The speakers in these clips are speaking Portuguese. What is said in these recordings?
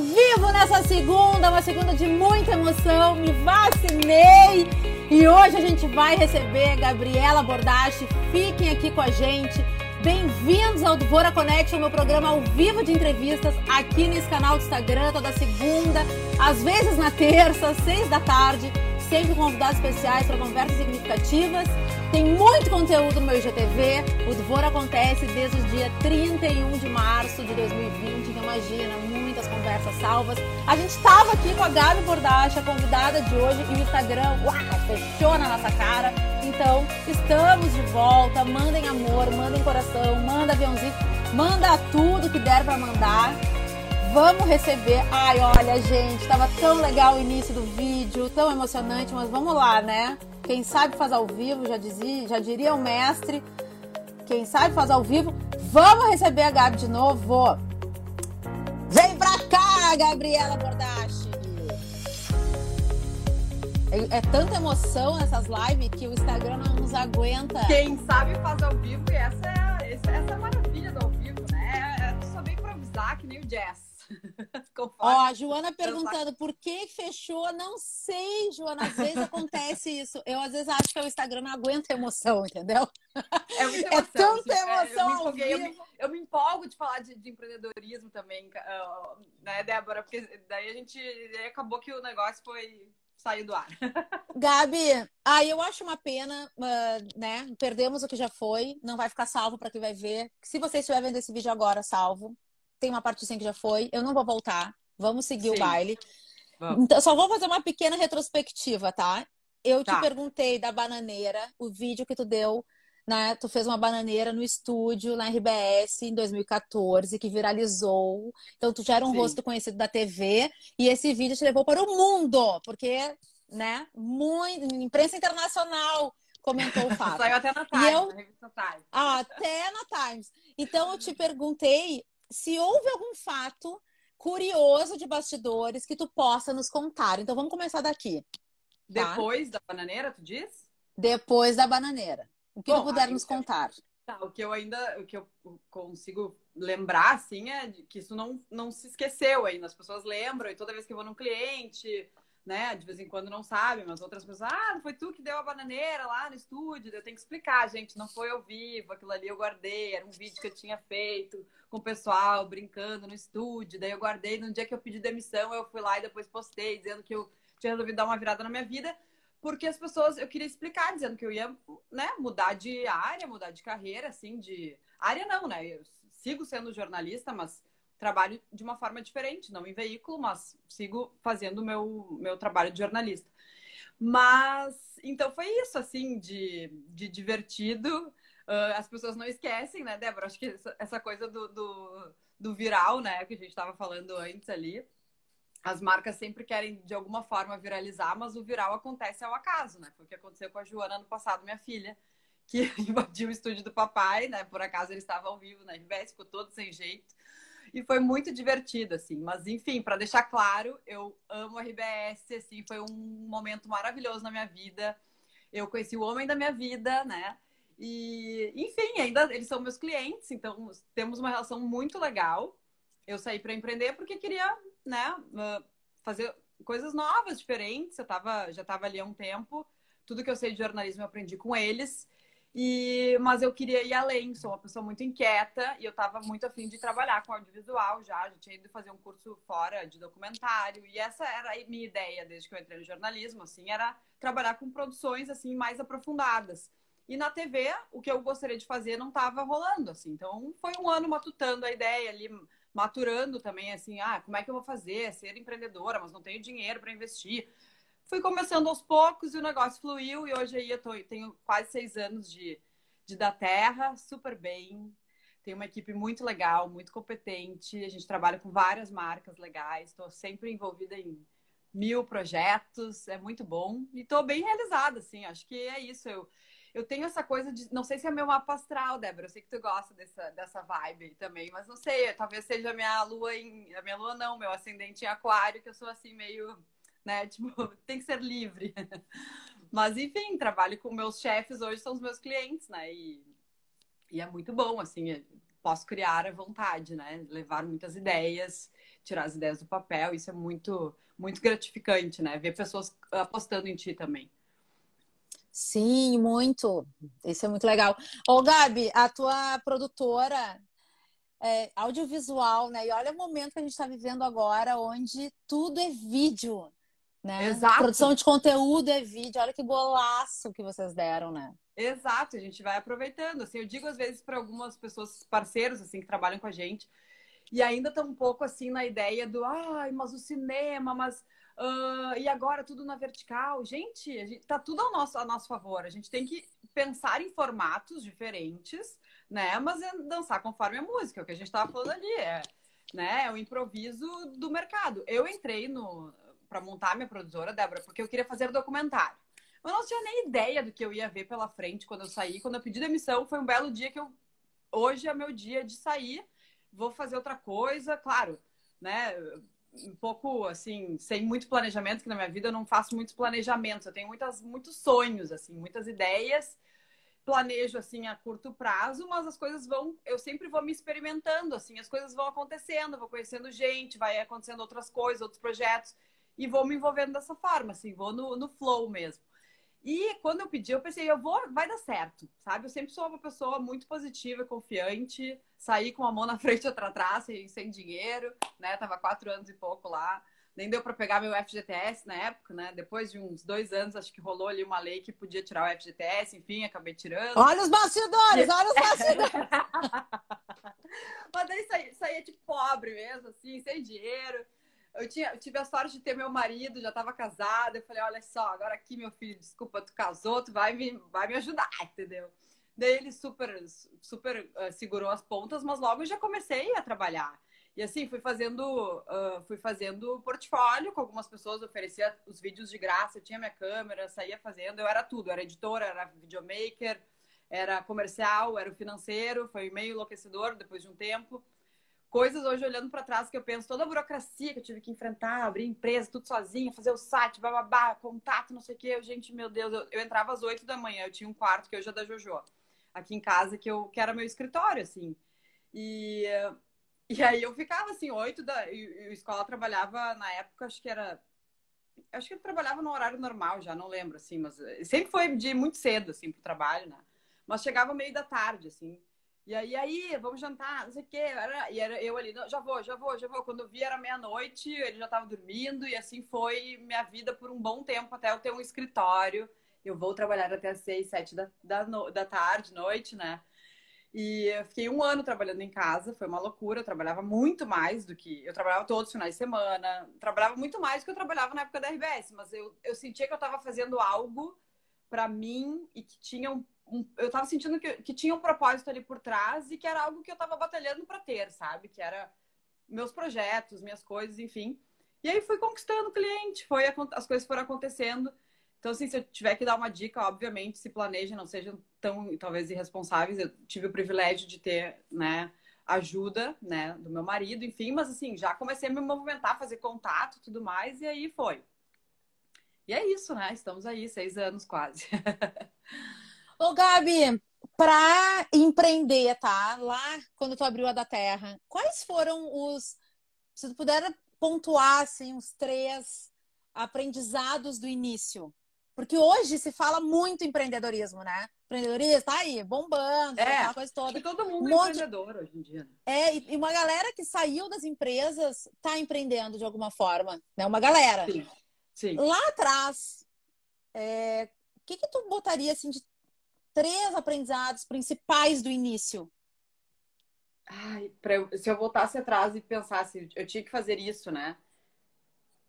ao vivo nessa segunda, uma segunda de muita emoção. Me vacinei e hoje a gente vai receber Gabriela Bordache. Fiquem aqui com a gente. Bem-vindos ao Dvora Connection, meu programa ao vivo de entrevistas aqui nesse canal do Instagram, toda segunda, às vezes na terça, seis da tarde, sempre convidados especiais para conversas significativas. Tem muito conteúdo no meu IGTV. O Dvor acontece desde o dia 31 de março de 2020. Então, imagina, muitas conversas salvas. A gente estava aqui com a Gabi Bordache, a convidada de hoje, e o Instagram, uau, fechou na nossa cara. Então, estamos de volta. Mandem amor, mandem coração, manda aviãozinho, manda tudo que der para mandar. Vamos receber. Ai, olha, gente, estava tão legal o início do vídeo, tão emocionante, mas vamos lá, né? Quem sabe faz ao vivo, já dizia, já diria o mestre. Quem sabe faz ao vivo. Vamos receber a Gabi de novo. Vem pra cá, Gabriela Bordache. É, é, tanta emoção nessas lives que o Instagram não nos aguenta. Quem sabe faz ao vivo e essa é, essa, é a maravilha do ao vivo, né? É, é só bem improvisar que nem o jazz. Ó, a Joana perguntando por que fechou, não sei, Joana. Às vezes acontece isso. Eu às vezes acho que o Instagram não aguenta emoção, entendeu? É, muita é emoção, é tanta emoção. eu, me eu, me, eu, me empolgo de falar de, de empreendedorismo também, uh, né, Débora? Porque daí a gente acabou que o negócio foi saiu do ar. Gabi, aí eu acho uma pena, uh, né? Perdemos o que já foi, não vai ficar salvo para quem vai ver. Se você estiver vendo esse vídeo agora, salvo tem uma parte 100 que já foi, eu não vou voltar, vamos seguir Sim. o baile. Vamos. Então, só vou fazer uma pequena retrospectiva, tá? Eu tá. te perguntei da bananeira, o vídeo que tu deu, né? Tu fez uma bananeira no estúdio, na RBS, em 2014, que viralizou. Então, tu já era um Sim. rosto conhecido da TV, e esse vídeo te levou para o mundo, porque, né? Muito, imprensa internacional comentou o fato. Saiu até na Times, eu... na revista Times. Ah, até na Times. Então, eu te perguntei se houve algum fato curioso de bastidores que tu possa nos contar. Então vamos começar daqui. Tá? Depois da bananeira, tu diz? Depois da bananeira. O que Bom, tu puder nos contar. Tá, o que eu ainda, o que eu consigo lembrar, assim, é que isso não, não se esqueceu ainda. As pessoas lembram e toda vez que eu vou num cliente, né? De vez em quando não sabem, mas outras pessoas, ah, não foi tu que deu a bananeira lá no estúdio? Eu tenho que explicar, gente, não foi ao vivo, aquilo ali eu guardei, era um vídeo que eu tinha feito com o pessoal brincando no estúdio, daí eu guardei, no dia que eu pedi demissão, eu fui lá e depois postei, dizendo que eu tinha resolvido dar uma virada na minha vida, porque as pessoas, eu queria explicar, dizendo que eu ia, né, mudar de área, mudar de carreira, assim, de... Área não, né? Eu sigo sendo jornalista, mas trabalho de uma forma diferente, não em veículo, mas sigo fazendo o meu, meu trabalho de jornalista. Mas, então foi isso, assim, de, de divertido. Uh, as pessoas não esquecem, né, Débora? Acho que essa, essa coisa do, do, do, viral, né, que a gente estava falando antes ali. As marcas sempre querem, de alguma forma, viralizar, mas o viral acontece ao acaso, né? Foi o que aconteceu com a Joana ano passado, minha filha, que invadiu o estúdio do papai, né? Por acaso ele estava ao vivo na RBS, ficou todo sem jeito e foi muito divertido, assim. Mas, enfim, para deixar claro, eu amo a RBS, assim, foi um momento maravilhoso na minha vida. Eu conheci o homem da minha vida, né? E, enfim, ainda eles são meus clientes, então temos uma relação muito legal. Eu saí para empreender porque queria, né, ah, fazer coisas novas, diferentes. Eu tava, já estava ali há um tempo. Tudo que eu sei de jornalismo eu aprendi com eles. E, mas eu queria ir além, sou uma pessoa muito inquieta e eu estava muito afim de trabalhar com audiovisual já, já tinha ido fazer um curso fora de documentário e essa era a minha ideia desde que eu entrei no jornalismo, assim, era trabalhar com produções assim mais aprofundadas. E na TV, o que eu gostaria de fazer não estava rolando, assim. Então, foi um ano matutando a ideia ali, maturando também, assim, ah, como é que eu vou fazer? Ser empreendedora, mas não tenho dinheiro para investir fui começando aos poucos e o negócio fluiu. E hoje aí eu tô, tenho quase seis anos de, de da Terra, super bem. Tenho uma equipe muito legal, muito competente. A gente trabalha com várias marcas legais. Estou sempre envolvida em mil projetos. É muito bom. E estou bem realizada, assim. Acho que é isso. Eu, eu tenho essa coisa de. Não sei se é meu mapa astral, Débora. Eu sei que tu gosta dessa, dessa vibe também, mas não sei. Talvez seja a minha lua em. A minha lua não, meu ascendente em aquário, que eu sou assim meio né? Tipo, tem que ser livre. Mas, enfim, trabalho com meus chefes hoje, são os meus clientes, né? E, e é muito bom, assim, é, posso criar à vontade, né? Levar muitas ideias, tirar as ideias do papel, isso é muito, muito gratificante, né? Ver pessoas apostando em ti também. Sim, muito. Isso é muito legal. Ô, Gabi, a tua produtora é, audiovisual, né? E olha o momento que a gente está vivendo agora, onde tudo é vídeo, né? Exato. Produção de conteúdo é vídeo. Olha que golaço que vocês deram, né? Exato, a gente vai aproveitando. Assim, eu digo às vezes para algumas pessoas, parceiros, assim, que trabalham com a gente, e ainda estão um pouco assim na ideia do, ai, mas o cinema, mas Uh, e agora tudo na vertical. Gente, a gente tá tudo ao nosso, a nosso favor. A gente tem que pensar em formatos diferentes, né? Mas é dançar conforme a música, o que a gente estava falando ali. É, né? é o improviso do mercado. Eu entrei no para montar minha produtora, Débora, porque eu queria fazer documentário. Eu não tinha nem ideia do que eu ia ver pela frente quando eu saí. Quando eu pedi demissão, foi um belo dia que eu. Hoje é meu dia de sair, vou fazer outra coisa, claro, né? um pouco assim, sem muito planejamento, que na minha vida eu não faço muitos planejamentos, eu tenho muitas, muitos sonhos, assim, muitas ideias, planejo assim a curto prazo, mas as coisas vão, eu sempre vou me experimentando, assim, as coisas vão acontecendo, vou conhecendo gente, vai acontecendo outras coisas, outros projetos, e vou me envolvendo dessa forma, assim, vou no, no flow mesmo. E quando eu pedi, eu pensei, eu vou, vai dar certo, sabe? Eu sempre sou uma pessoa muito positiva, confiante, saí com a mão na frente e outra atrás, sem, sem dinheiro, né? Tava quatro anos e pouco lá. Nem deu para pegar meu FGTS na época, né? Depois de uns dois anos, acho que rolou ali uma lei que podia tirar o FGTS, enfim, acabei tirando. Olha os bastidores, olha os bastidores! Mas daí saía, saía de pobre mesmo, assim, sem dinheiro eu, tinha, eu tive a sorte de ter meu marido, já estava casada. Eu falei, olha só, agora aqui, meu filho, desculpa, tu casou, tu vai me, vai me ajudar, entendeu? Daí ele super, super uh, segurou as pontas, mas logo eu já comecei a trabalhar. E assim, fui fazendo, uh, fui fazendo portfólio com algumas pessoas, oferecia os vídeos de graça, eu tinha minha câmera, saía fazendo, eu era tudo, era editora, era videomaker, era comercial, era o financeiro, foi meio enlouquecedor depois de um tempo coisas hoje olhando para trás que eu penso toda a burocracia que eu tive que enfrentar, abrir empresa, tudo sozinha, fazer o site, bababá, contato, não sei o quê. Gente, meu Deus, eu, eu entrava às oito da manhã, eu tinha um quarto que hoje é da Jojo, aqui em casa, que, eu, que era meu escritório, assim. E, e aí eu ficava assim, oito da. E a escola trabalhava na época, acho que era. Acho que eu trabalhava no horário normal já, não lembro, assim, mas sempre foi de muito cedo, assim, pro trabalho, né? Mas chegava meio da tarde, assim. E aí, aí, vamos jantar, não sei o quê. E era eu ali, já vou, já vou, já vou. Quando eu vi era meia-noite, ele já estava dormindo, e assim foi minha vida por um bom tempo, até eu ter um escritório. Eu vou trabalhar até as seis, sete da, da, da tarde, noite, né? E eu fiquei um ano trabalhando em casa, foi uma loucura. Eu trabalhava muito mais do que. Eu trabalhava todos os finais de semana, trabalhava muito mais do que eu trabalhava na época da RBS, mas eu, eu sentia que eu estava fazendo algo para mim e que tinha um um, eu tava sentindo que, que tinha um propósito ali por trás e que era algo que eu tava batalhando para ter, sabe? Que era meus projetos, minhas coisas, enfim. E aí fui conquistando cliente, foi as coisas foram acontecendo. Então, assim, se eu tiver que dar uma dica, obviamente, se planejem, não sejam tão, talvez, irresponsáveis. Eu tive o privilégio de ter, né, ajuda, né, do meu marido, enfim. Mas, assim, já comecei a me movimentar, fazer contato tudo mais, e aí foi. E é isso, né? Estamos aí, seis anos quase. Ô, Gabi, para empreender, tá? Lá quando tu abriu a da Terra, quais foram os. Se tu puder pontuar, assim, os três aprendizados do início. Porque hoje se fala muito empreendedorismo, né? Empreendedorismo tá aí, bombando, é, aquela coisa toda. todo mundo um é empreendedor hoje em dia. Né? É, e uma galera que saiu das empresas tá empreendendo de alguma forma, né? Uma galera. Sim. Sim. Lá atrás, é, o que que tu botaria assim de três aprendizados principais do início? Ai, eu, se eu voltasse atrás e pensasse, eu tinha que fazer isso, né?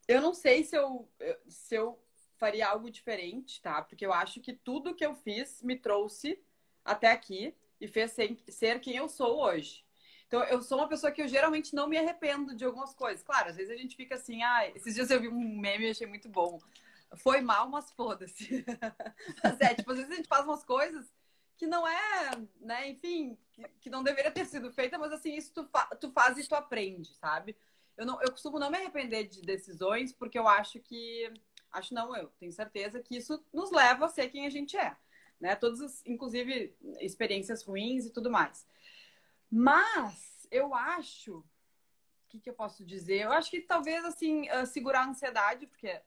Eu não sei se eu, se eu faria algo diferente, tá? Porque eu acho que tudo que eu fiz me trouxe até aqui e fez ser, quem eu sou hoje. Então, eu sou uma pessoa que eu geralmente não me arrependo de algumas coisas. Claro, às vezes a gente fica assim, ah, esses dias eu vi um meme e achei muito bom foi mal, mas foda-se. mas é, tipo, às vezes a gente faz umas coisas que não é, né, enfim, que, que não deveria ter sido feita, mas assim, isso tu, fa tu faz e tu aprende, sabe? Eu, não, eu costumo não me arrepender de decisões, porque eu acho que. Acho não, eu tenho certeza que isso nos leva a ser quem a gente é. Né? Todas, as, inclusive, experiências ruins e tudo mais. Mas eu acho. O que, que eu posso dizer? Eu acho que talvez, assim, uh, segurar a ansiedade, porque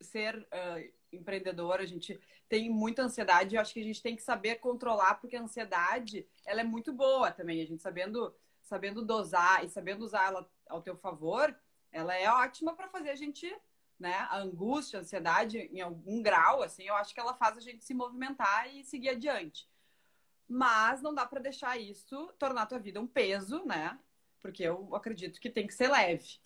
ser uh, empreendedor, a gente tem muita ansiedade, eu acho que a gente tem que saber controlar, porque a ansiedade, ela é muito boa também, a gente sabendo, sabendo dosar e sabendo usar ela ao teu favor, ela é ótima para fazer a gente, né, a angústia, a ansiedade em algum grau, assim, eu acho que ela faz a gente se movimentar e seguir adiante. Mas não dá para deixar isso tornar a tua vida um peso, né? Porque eu acredito que tem que ser leve.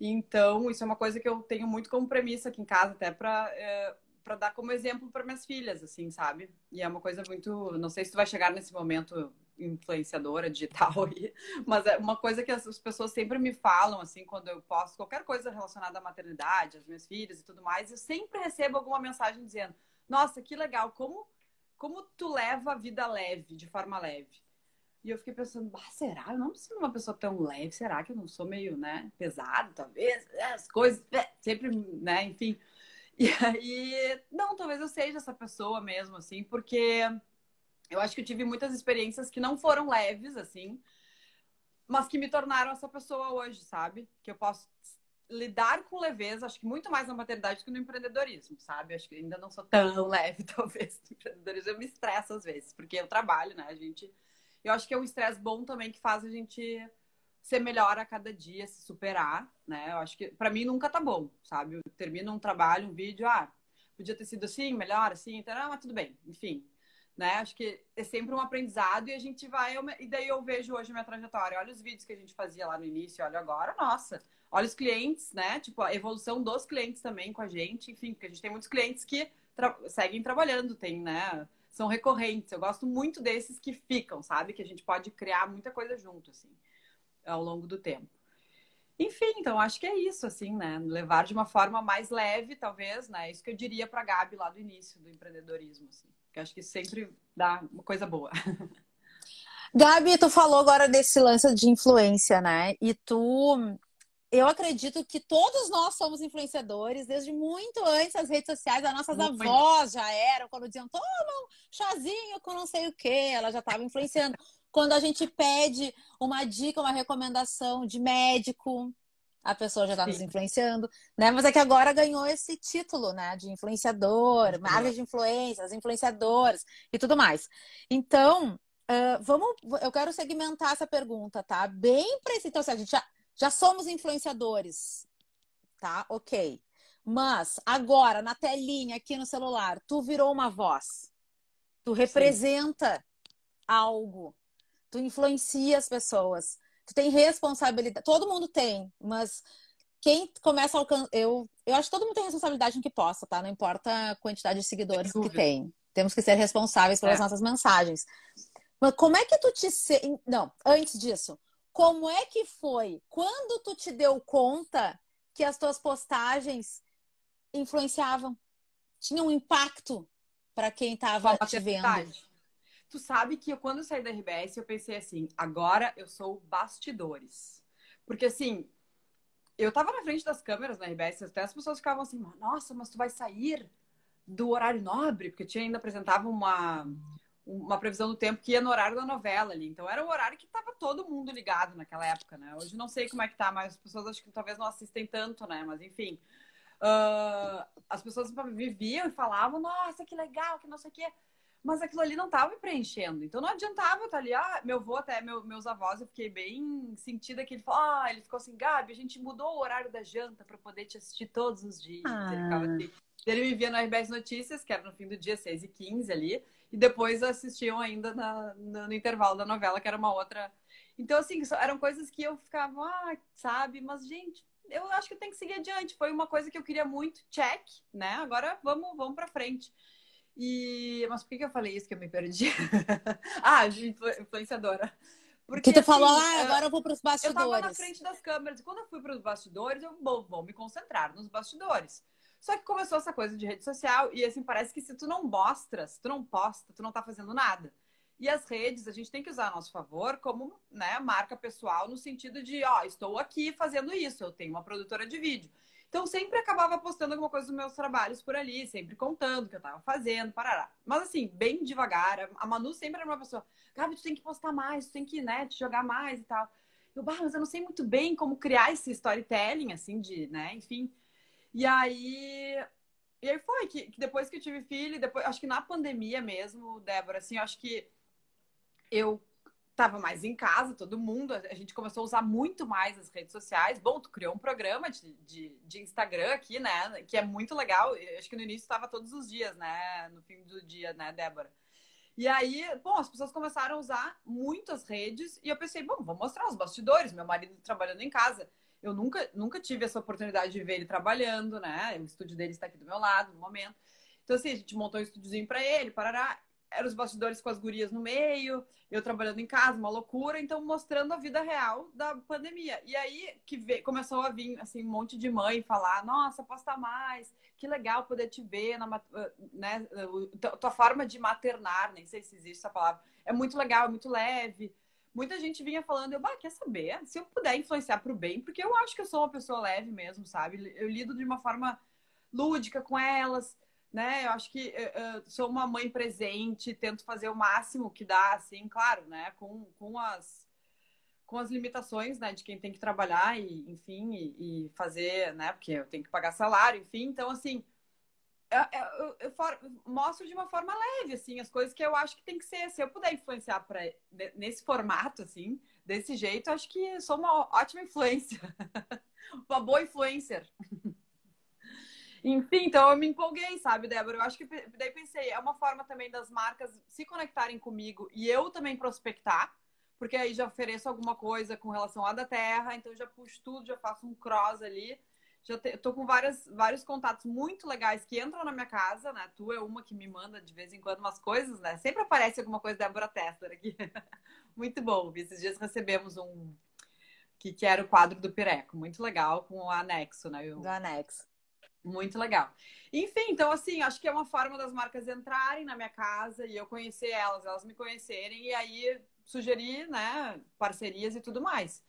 Então, isso é uma coisa que eu tenho muito como premissa aqui em casa, até para é, dar como exemplo para minhas filhas, assim, sabe? E é uma coisa muito. Não sei se tu vai chegar nesse momento influenciadora digital aí, mas é uma coisa que as pessoas sempre me falam, assim, quando eu posto qualquer coisa relacionada à maternidade, às minhas filhas e tudo mais, eu sempre recebo alguma mensagem dizendo: Nossa, que legal, como, como tu leva a vida leve, de forma leve. E eu fiquei pensando, ah, será? Eu não sou uma pessoa tão leve, será que eu não sou meio, né, pesado, talvez? É, as coisas, é, sempre, né, enfim. E aí, não, talvez eu seja essa pessoa mesmo, assim, porque eu acho que eu tive muitas experiências que não foram leves, assim, mas que me tornaram essa pessoa hoje, sabe? Que eu posso lidar com leveza, acho que muito mais na maternidade que no empreendedorismo, sabe? Acho que ainda não sou tão leve, talvez, no empreendedorismo. Eu me estresso às vezes, porque eu trabalho, né? A gente eu acho que é um estresse bom também que faz a gente ser melhor a cada dia, se superar, né? Eu acho que para mim nunca tá bom, sabe? Eu termino um trabalho, um vídeo, ah, podia ter sido assim, melhor assim, então, ah, mas tudo bem, enfim. Né? Acho que é sempre um aprendizado e a gente vai. E daí eu vejo hoje minha trajetória. Olha os vídeos que a gente fazia lá no início, olha agora, nossa. Olha os clientes, né? Tipo, a evolução dos clientes também com a gente, enfim, porque a gente tem muitos clientes que tra seguem trabalhando, tem, né? São recorrentes. Eu gosto muito desses que ficam, sabe? Que a gente pode criar muita coisa junto, assim, ao longo do tempo. Enfim, então acho que é isso, assim, né? Levar de uma forma mais leve, talvez, né? Isso que eu diria para Gabi lá do início do empreendedorismo, assim. Que acho que sempre dá uma coisa boa. Gabi, tu falou agora desse lance de influência, né? E tu eu acredito que todos nós somos influenciadores, desde muito antes das redes sociais. As nossas muito avós já eram, quando diziam, toma um chazinho com não sei o quê, ela já estava influenciando. Quando a gente pede uma dica, uma recomendação de médico, a pessoa já está nos influenciando, né? Mas é que agora ganhou esse título, né? De influenciador, marca de influência, as influenciadoras e tudo mais. Então, uh, vamos, eu quero segmentar essa pergunta, tá? Bem precisa. Então, assim, a gente já já somos influenciadores, tá? Ok. Mas agora, na telinha, aqui no celular, tu virou uma voz. Tu representa Sim. algo. Tu influencia as pessoas. Tu tem responsabilidade. Todo mundo tem, mas quem começa a alcançar. Eu, eu acho que todo mundo tem responsabilidade no que possa, tá? Não importa a quantidade de seguidores que tem. Temos que ser responsáveis pelas é. nossas mensagens. Mas como é que tu te. Não, antes disso, como é que foi? Quando tu te deu conta que as tuas postagens influenciavam? Tinham um impacto para quem estava te vendo? Tu sabe que eu, quando eu saí da RBS, eu pensei assim, agora eu sou bastidores. Porque assim, eu tava na frente das câmeras na RBS, até as pessoas ficavam assim, nossa, mas tu vai sair do horário nobre? Porque tinha ainda apresentava uma uma previsão do tempo que ia no horário da novela ali. Então era o horário que estava todo mundo ligado naquela época, né? Hoje não sei como é que tá, mas as pessoas acho que talvez não assistem tanto, né? Mas enfim. Uh, as pessoas viviam e falavam, nossa, que legal, que não sei o quê. Mas aquilo ali não estava me preenchendo. Então não adiantava estar ali. Ah, meu avô, até meu, meus avós, eu fiquei bem sentida que ele falou, ah, ele ficou assim, Gabi, a gente mudou o horário da janta para poder te assistir todos os dias. Ah. Ele, ficava assim. ele me via no RBS Notícias, que era no fim do dia, 6 e 15 ali e depois assistiam ainda na, no, no intervalo da novela, que era uma outra. Então, assim, eram coisas que eu ficava, ah, sabe, mas, gente, eu acho que eu tenho que seguir adiante. Foi uma coisa que eu queria muito, check, né? Agora vamos, vamos pra frente. E... Mas por que, que eu falei isso que eu me perdi? ah, influenciadora. Porque que tu assim, falou, ah, agora eu vou para os bastidores. Eu tava na frente das câmeras. E quando eu fui para os bastidores, eu vou, vou me concentrar nos bastidores. Só que começou essa coisa de rede social e assim, parece que se tu não mostra, se tu não posta, tu não tá fazendo nada. E as redes, a gente tem que usar a nosso favor como né, marca pessoal, no sentido de, ó, estou aqui fazendo isso, eu tenho uma produtora de vídeo. Então, sempre acabava postando alguma coisa dos meus trabalhos por ali, sempre contando o que eu estava fazendo, parará. Mas, assim, bem devagar. A Manu sempre era uma pessoa, Gabi, tu tem que postar mais, tu tem que, né, te jogar mais e tal. Eu, bah, mas eu não sei muito bem como criar esse storytelling, assim, de, né, enfim. E aí, e aí foi que, que, depois que eu tive filho, depois, acho que na pandemia mesmo, Débora, assim, acho que eu tava mais em casa, todo mundo, a gente começou a usar muito mais as redes sociais. Bom, tu criou um programa de, de, de Instagram aqui, né? Que é muito legal. Eu acho que no início estava todos os dias, né? No fim do dia, né, Débora? E aí, bom, as pessoas começaram a usar muitas redes e eu pensei, bom, vou mostrar os bastidores, meu marido trabalhando em casa. Eu nunca, nunca tive essa oportunidade de ver ele trabalhando, né? O estúdio dele está aqui do meu lado no momento. Então, assim, a gente montou um estúdiozinho para ele, parará eram os bastidores com as gurias no meio, eu trabalhando em casa, uma loucura, então mostrando a vida real da pandemia. E aí que veio, começou a vir assim um monte de mãe falar: "Nossa, posta mais, que legal poder te ver na né, tua forma de maternar, nem sei se existe essa palavra. É muito legal, é muito leve". Muita gente vinha falando, eu, bah, quer saber? Se eu puder influenciar para o bem, porque eu acho que eu sou uma pessoa leve mesmo, sabe? Eu lido de uma forma lúdica com elas né? Eu acho que uh, sou uma mãe presente, tento fazer o máximo que dá, assim, claro, né? Com, com as com as limitações, né, de quem tem que trabalhar e, enfim, e, e fazer, né, porque eu tenho que pagar salário, enfim, então, assim, eu, eu, eu, eu, mostro de uma forma leve, assim, as coisas que eu acho que tem que ser. Se eu puder influenciar pra, nesse formato, assim, desse jeito, acho que sou uma ótima influência. uma boa influencer. Enfim, então eu me empolguei, sabe, Débora? Eu acho que daí pensei, é uma forma também das marcas se conectarem comigo e eu também prospectar, porque aí já ofereço alguma coisa com relação à da terra, então já puxo tudo, já faço um cross ali. Já te, tô com várias, vários contatos muito legais que entram na minha casa, né? Tu é uma que me manda de vez em quando umas coisas, né? Sempre aparece alguma coisa Débora Tester aqui. muito bom. Esses dias recebemos um que, que era o quadro do Pireco, muito legal, com o anexo, né? Eu... Do anexo. Muito legal. Enfim, então assim, acho que é uma forma das marcas entrarem na minha casa e eu conhecer elas, elas me conhecerem e aí sugerir, né, parcerias e tudo mais.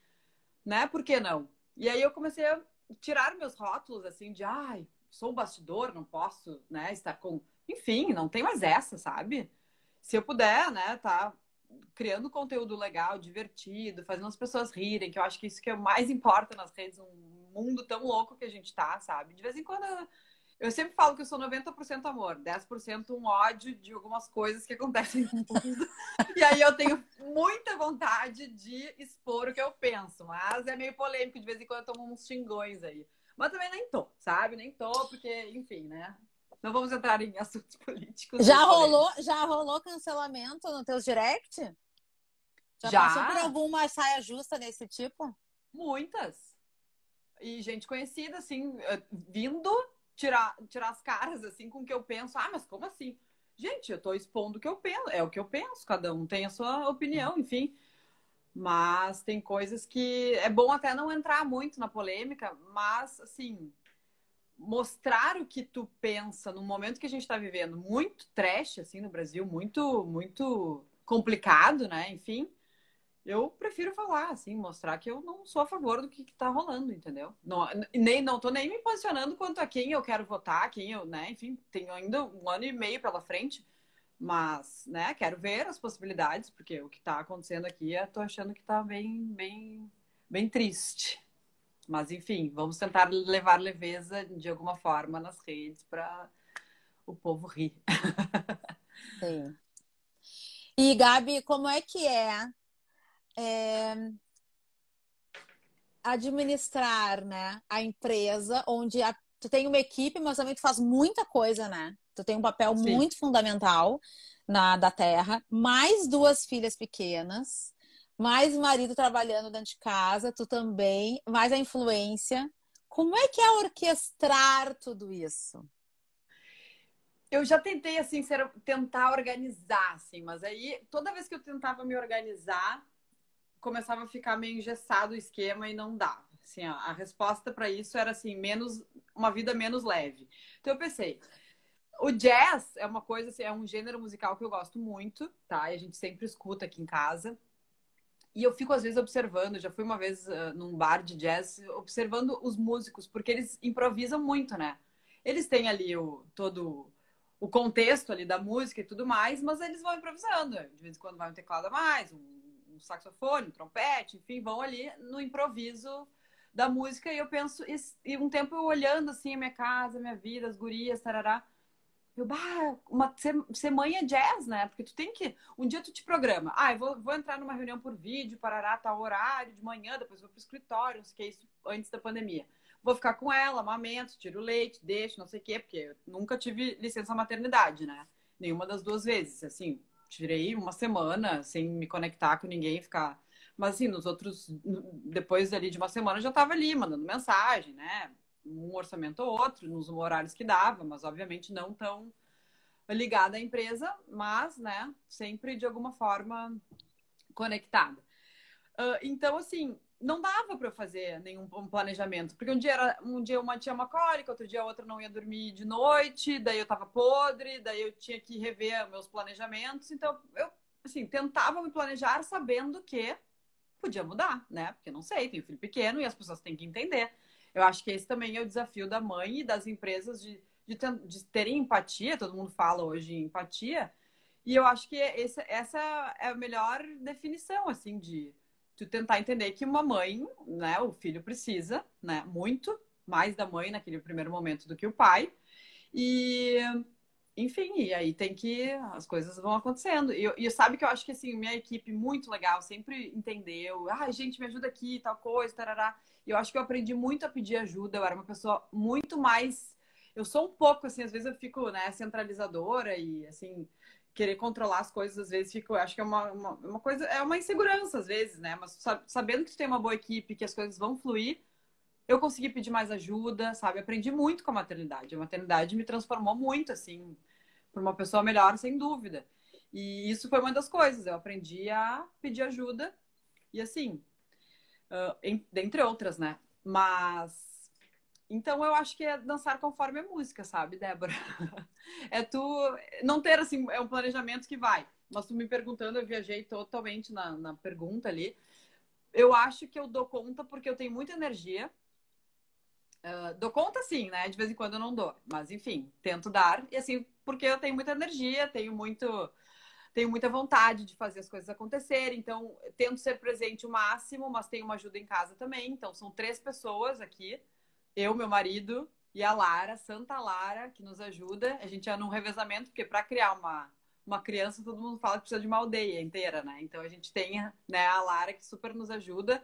Né? Por que não? E aí eu comecei a tirar meus rótulos assim de, ai, sou bastidor, não posso, né, estar com, enfim, não tem mais essa, sabe? Se eu puder, né, tá criando conteúdo legal, divertido, fazendo as pessoas rirem, que eu acho que isso que é mais importa nas redes, um mundo tão louco que a gente tá, sabe? De vez em quando eu sempre falo que eu sou 90% amor, 10% um ódio de algumas coisas que acontecem no mundo. e aí eu tenho muita vontade de expor o que eu penso, mas é meio polêmico, de vez em quando eu tomo uns xingões aí. Mas também nem tô, sabe? Nem tô, porque, enfim, né? Não vamos entrar em assuntos políticos. Já rolou, já rolou cancelamento no teu direct? Já, já passou por alguma saia justa desse tipo? Muitas e gente conhecida, assim, eh, vindo tirar, tirar as caras, assim, com o que eu penso. Ah, mas como assim? Gente, eu tô expondo o que eu penso, é o que eu penso, cada um tem a sua opinião, enfim. Mas tem coisas que é bom até não entrar muito na polêmica, mas, assim, mostrar o que tu pensa no momento que a gente está vivendo, muito trash, assim, no Brasil, muito, muito complicado, né? Enfim, eu prefiro falar, assim, mostrar que eu não sou a favor do que, está rolando, entendeu? Não, nem, não tô nem me posicionando quanto a quem eu quero votar, quem eu, né, enfim, tenho ainda um ano e meio pela frente, mas, né, quero ver as possibilidades, porque o que está acontecendo aqui, eu tô achando que está bem, bem, bem triste. Mas, enfim, vamos tentar levar leveza de alguma forma nas redes para o povo rir. Sim. E, Gabi, como é que é é, administrar né, a empresa, onde a, tu tem uma equipe, mas também tu faz muita coisa, né? Tu tem um papel Sim. muito fundamental na da terra, mais duas filhas pequenas, mais marido trabalhando dentro de casa, tu também, mais a influência. Como é que é orquestrar tudo isso? Eu já tentei assim ser, tentar organizar, assim, mas aí toda vez que eu tentava me organizar, começava a ficar meio engessado o esquema e não dava. Assim, a, a resposta para isso era assim, menos uma vida menos leve. Então eu pensei, o jazz é uma coisa, assim, é um gênero musical que eu gosto muito, tá? E a gente sempre escuta aqui em casa. E eu fico, às vezes, observando. Já fui uma vez uh, num bar de jazz, observando os músicos, porque eles improvisam muito, né? Eles têm ali o, todo o contexto ali da música e tudo mais, mas eles vão improvisando. De vez em quando vai um teclado a mais, um, um saxofone, um trompete, enfim, vão ali no improviso da música. E eu penso, e, um tempo eu olhando assim a minha casa, a minha vida, as gurias, tarará eu, bah, uma, ser, é jazz, né? Porque tu tem que. Um dia tu te programa. Ah, eu vou, vou entrar numa reunião por vídeo, parará, tal horário de manhã, depois vou pro escritório, não sei o que, isso antes da pandemia. Vou ficar com ela, amamento, tiro leite, deixo, não sei o quê, porque eu nunca tive licença maternidade, né? Nenhuma das duas vezes. Assim, tirei uma semana sem me conectar com ninguém, ficar. Mas assim, nos outros. Depois ali de uma semana eu já tava ali, mandando mensagem, né? um orçamento ou outro, nos horários que dava, mas obviamente não tão ligada à empresa, mas, né, sempre de alguma forma conectada. Uh, então, assim, não dava para eu fazer nenhum planejamento, porque um dia era, um dia uma tinha uma cólica, outro dia a outra não ia dormir de noite, daí eu tava podre, daí eu tinha que rever meus planejamentos, então eu assim, tentava me planejar sabendo que podia mudar, né? Porque não sei, tenho filho pequeno e as pessoas têm que entender eu acho que esse também é o desafio da mãe e das empresas de, de, ter, de terem empatia, todo mundo fala hoje em empatia, e eu acho que esse, essa é a melhor definição, assim, de tu tentar entender que uma mãe, né, o filho precisa, né, muito mais da mãe naquele primeiro momento do que o pai. E, enfim, e aí tem que. As coisas vão acontecendo. E, e sabe que eu acho que, assim, minha equipe muito legal sempre entendeu. Ah, gente, me ajuda aqui, tal coisa, tarará. E eu acho que eu aprendi muito a pedir ajuda. Eu era uma pessoa muito mais. Eu sou um pouco, assim, às vezes eu fico, né, centralizadora e, assim, querer controlar as coisas, às vezes fico, acho que é uma, uma, uma, coisa, é uma insegurança, às vezes, né? Mas sabendo que tu tem uma boa equipe, que as coisas vão fluir, eu consegui pedir mais ajuda, sabe? Aprendi muito com a maternidade. A maternidade me transformou muito, assim, para uma pessoa melhor, sem dúvida. E isso foi uma das coisas. Eu aprendi a pedir ajuda. E assim, uh, dentre outras, né? Mas. Então eu acho que é dançar conforme a música, sabe, Débora? é tu não ter assim, é um planejamento que vai. Mas tu me perguntando, eu viajei totalmente na, na pergunta ali. Eu acho que eu dou conta porque eu tenho muita energia. Uh, dou conta sim, né? De vez em quando eu não dou. Mas enfim, tento dar. E assim, porque eu tenho muita energia, tenho muito tenho muita vontade de fazer as coisas acontecerem, então tento ser presente o máximo, mas tenho uma ajuda em casa também. Então são três pessoas aqui, eu, meu marido e a Lara, Santa Lara, que nos ajuda. A gente é num revezamento, porque para criar uma, uma criança, todo mundo fala que precisa de uma aldeia inteira, né? Então a gente tem né, a Lara que super nos ajuda.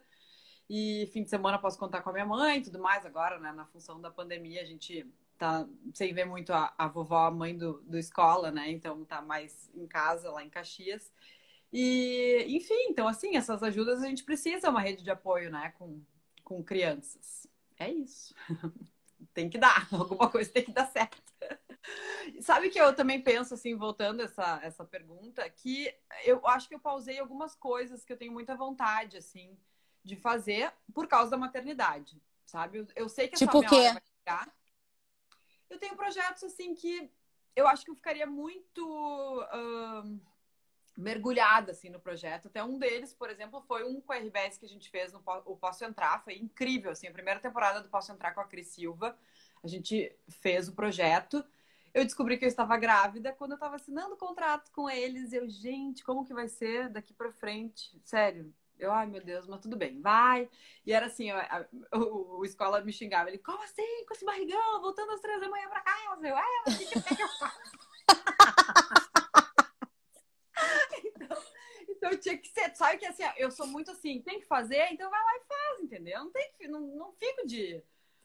E fim de semana posso contar com a minha mãe e tudo mais. Agora, né, na função da pandemia, a gente tá sem ver muito a, a vovó, a mãe do, do escola, né? Então tá mais em casa, lá em Caxias. E, enfim, então assim, essas ajudas a gente precisa uma rede de apoio, né, com, com crianças. É isso. tem que dar, alguma coisa tem que dar certo. Sabe que eu também penso, assim, voltando essa, essa pergunta, que eu acho que eu pausei algumas coisas que eu tenho muita vontade, assim, de fazer por causa da maternidade, sabe? Eu, eu sei que essa tipo minha hora vai chegar, eu tenho projetos assim que eu acho que eu ficaria muito uh, mergulhada assim no projeto. Até um deles, por exemplo, foi um com a RBS que a gente fez no o Posso Entrar, foi incrível assim, a primeira temporada do Posso Entrar com a Cris Silva. A gente fez o projeto. Eu descobri que eu estava grávida quando eu estava assinando o contrato com eles. Eu, gente, como que vai ser daqui para frente? Sério, eu, ai meu Deus, mas tudo bem, vai. E era assim, a, a, o, o, escola me xingava. Ele, como assim, com esse barrigão, voltando às três da manhã pra casa? Eu, ai, mas o que, que, que eu? então, então tinha que ser, sabe que assim, eu sou muito assim, tem que fazer, então vai lá e faz, entendeu? Não tem que, não, não fico de,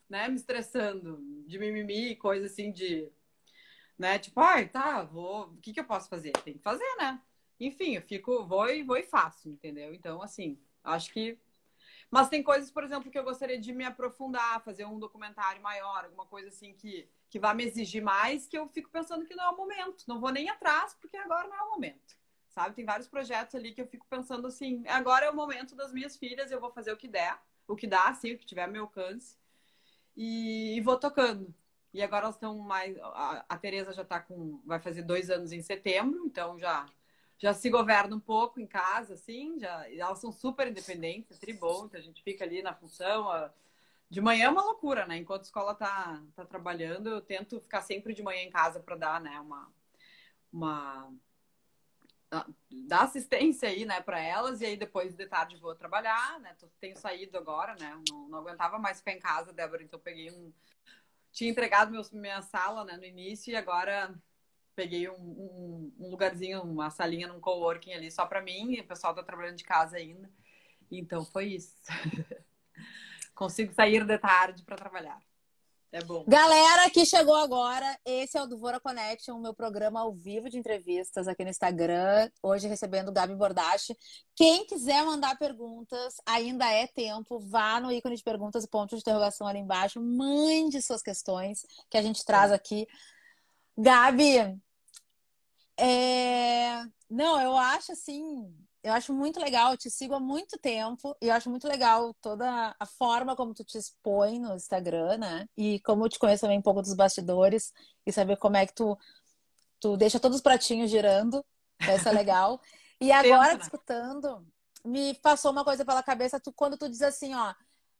né, me estressando, de mimimi, coisa assim de, né, tipo, ai, tá, vou, o que que eu posso fazer? Tem que fazer, né? enfim, eu fico, vou e vou e faço, entendeu? Então, assim, acho que. Mas tem coisas, por exemplo, que eu gostaria de me aprofundar, fazer um documentário maior, alguma coisa assim que, que vá me exigir mais, que eu fico pensando que não é o momento. Não vou nem atrás, porque agora não é o momento. Sabe? Tem vários projetos ali que eu fico pensando assim, agora é o momento das minhas filhas, eu vou fazer o que der, o que dá, assim, o que tiver ao meu alcance. E, e vou tocando. E agora elas estão mais. A, a Tereza já tá com. Vai fazer dois anos em setembro, então já já se governa um pouco em casa, assim, já, elas são super independentes, é tribom, então a gente fica ali na função. A, de manhã é uma loucura, né? Enquanto a escola tá, tá trabalhando, eu tento ficar sempre de manhã em casa para dar, né, uma, uma dar assistência aí, né, para elas, e aí depois de tarde vou trabalhar, né? Tenho saído agora, né? Não, não aguentava mais ficar em casa, Débora, então peguei um. Tinha entregado meu, minha sala né, no início e agora peguei um, um, um, lugarzinho, uma salinha num coworking ali só para mim, e o pessoal tá trabalhando de casa ainda. Então foi isso. Consigo sair de tarde para trabalhar. É bom. Galera que chegou agora, esse é o do Vora Connection, meu programa ao vivo de entrevistas aqui no Instagram. Hoje recebendo o Gabi Bordache. Quem quiser mandar perguntas, ainda é tempo. Vá no ícone de perguntas, ponto de interrogação ali embaixo. Mande suas questões que a gente traz aqui. Gabi, é... Não, eu acho assim, eu acho muito legal, eu te sigo há muito tempo e eu acho muito legal toda a forma como tu te expõe no Instagram, né? E como eu te conheço também um pouco dos bastidores e saber como é que tu, tu deixa todos os pratinhos girando. Isso é legal. E agora, Pensa, escutando, me passou uma coisa pela cabeça, tu, quando tu diz assim, ó,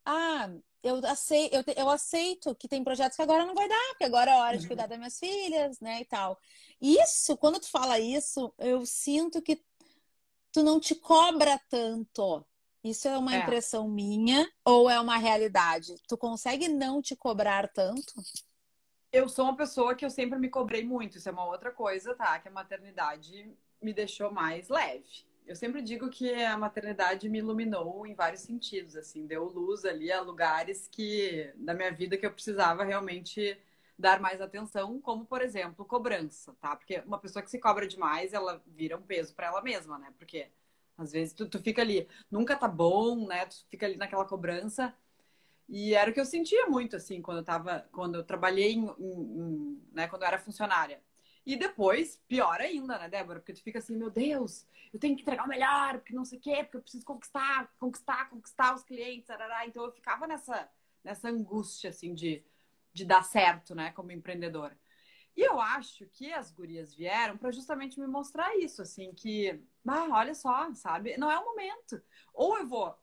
ah, eu aceito, eu, eu aceito que tem projetos que agora não vai dar, porque agora é hora de cuidar das minhas filhas, né, e tal. Isso, quando tu fala isso, eu sinto que tu não te cobra tanto. Isso é uma é. impressão minha ou é uma realidade? Tu consegue não te cobrar tanto? Eu sou uma pessoa que eu sempre me cobrei muito. Isso é uma outra coisa, tá? Que a maternidade me deixou mais leve eu sempre digo que a maternidade me iluminou em vários sentidos, assim, deu luz ali a lugares que da minha vida que eu precisava realmente dar mais atenção, como por exemplo, cobrança, tá? Porque uma pessoa que se cobra demais, ela vira um peso para ela mesma, né? Porque às vezes tu, tu fica ali, nunca tá bom, né? Tu fica ali naquela cobrança. E era o que eu sentia muito, assim, quando eu tava, quando eu trabalhei em, em, né, quando eu era funcionária. E depois, pior ainda, né, Débora? Porque tu fica assim, meu Deus, eu tenho que entregar o melhor, porque não sei o quê, porque eu preciso conquistar, conquistar, conquistar os clientes, arará. Então eu ficava nessa, nessa angústia, assim, de, de dar certo, né, como empreendedora. E eu acho que as gurias vieram para justamente me mostrar isso, assim, que, ah, olha só, sabe? Não é o momento. Ou eu vou,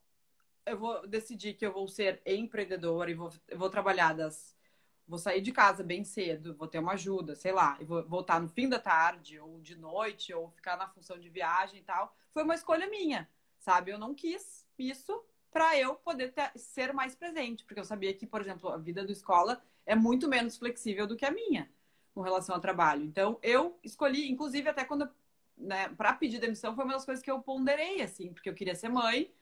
eu vou decidir que eu vou ser empreendedora e vou, vou trabalhar das vou sair de casa bem cedo, vou ter uma ajuda, sei lá, e vou voltar no fim da tarde, ou de noite, ou ficar na função de viagem e tal, foi uma escolha minha, sabe? Eu não quis isso para eu poder ter, ser mais presente, porque eu sabia que, por exemplo, a vida do escola é muito menos flexível do que a minha com relação ao trabalho. Então, eu escolhi, inclusive até quando, né, para pedir demissão, foi uma das coisas que eu ponderei, assim, porque eu queria ser mãe,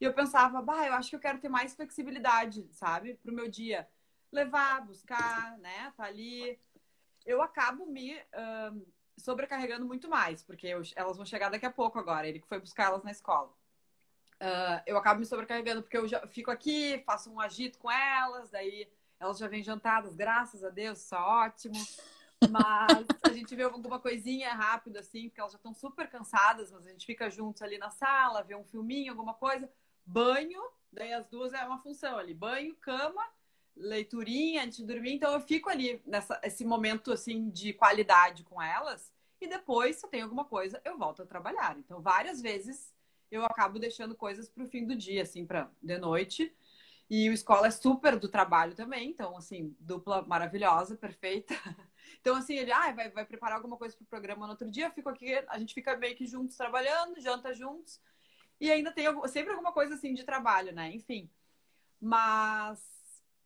e eu pensava, bah, eu acho que eu quero ter mais flexibilidade, sabe, pro meu dia levar, buscar, né? Tá ali. Eu acabo me um, sobrecarregando muito mais, porque eu, elas vão chegar daqui a pouco agora. Ele que foi buscar elas na escola. Uh, eu acabo me sobrecarregando porque eu já fico aqui, faço um agito com elas, daí elas já vêm jantadas, graças a Deus, isso é ótimo. Mas a gente vê alguma coisinha rápido assim, porque elas já estão super cansadas, mas a gente fica juntos ali na sala, vê um filminho, alguma coisa. Banho, daí as duas é uma função ali: banho, cama leiturinha antes de dormir, então eu fico ali nessa esse momento assim de qualidade com elas e depois se eu tenho alguma coisa eu volto a trabalhar. Então várias vezes eu acabo deixando coisas para o fim do dia assim para de noite. E o escola é super do trabalho também, então assim, dupla maravilhosa, perfeita. Então assim, ele ah, vai, vai preparar alguma coisa para o programa no outro dia, eu fico aqui, a gente fica meio que juntos trabalhando, janta juntos. E ainda tem sempre alguma coisa assim de trabalho, né? Enfim. Mas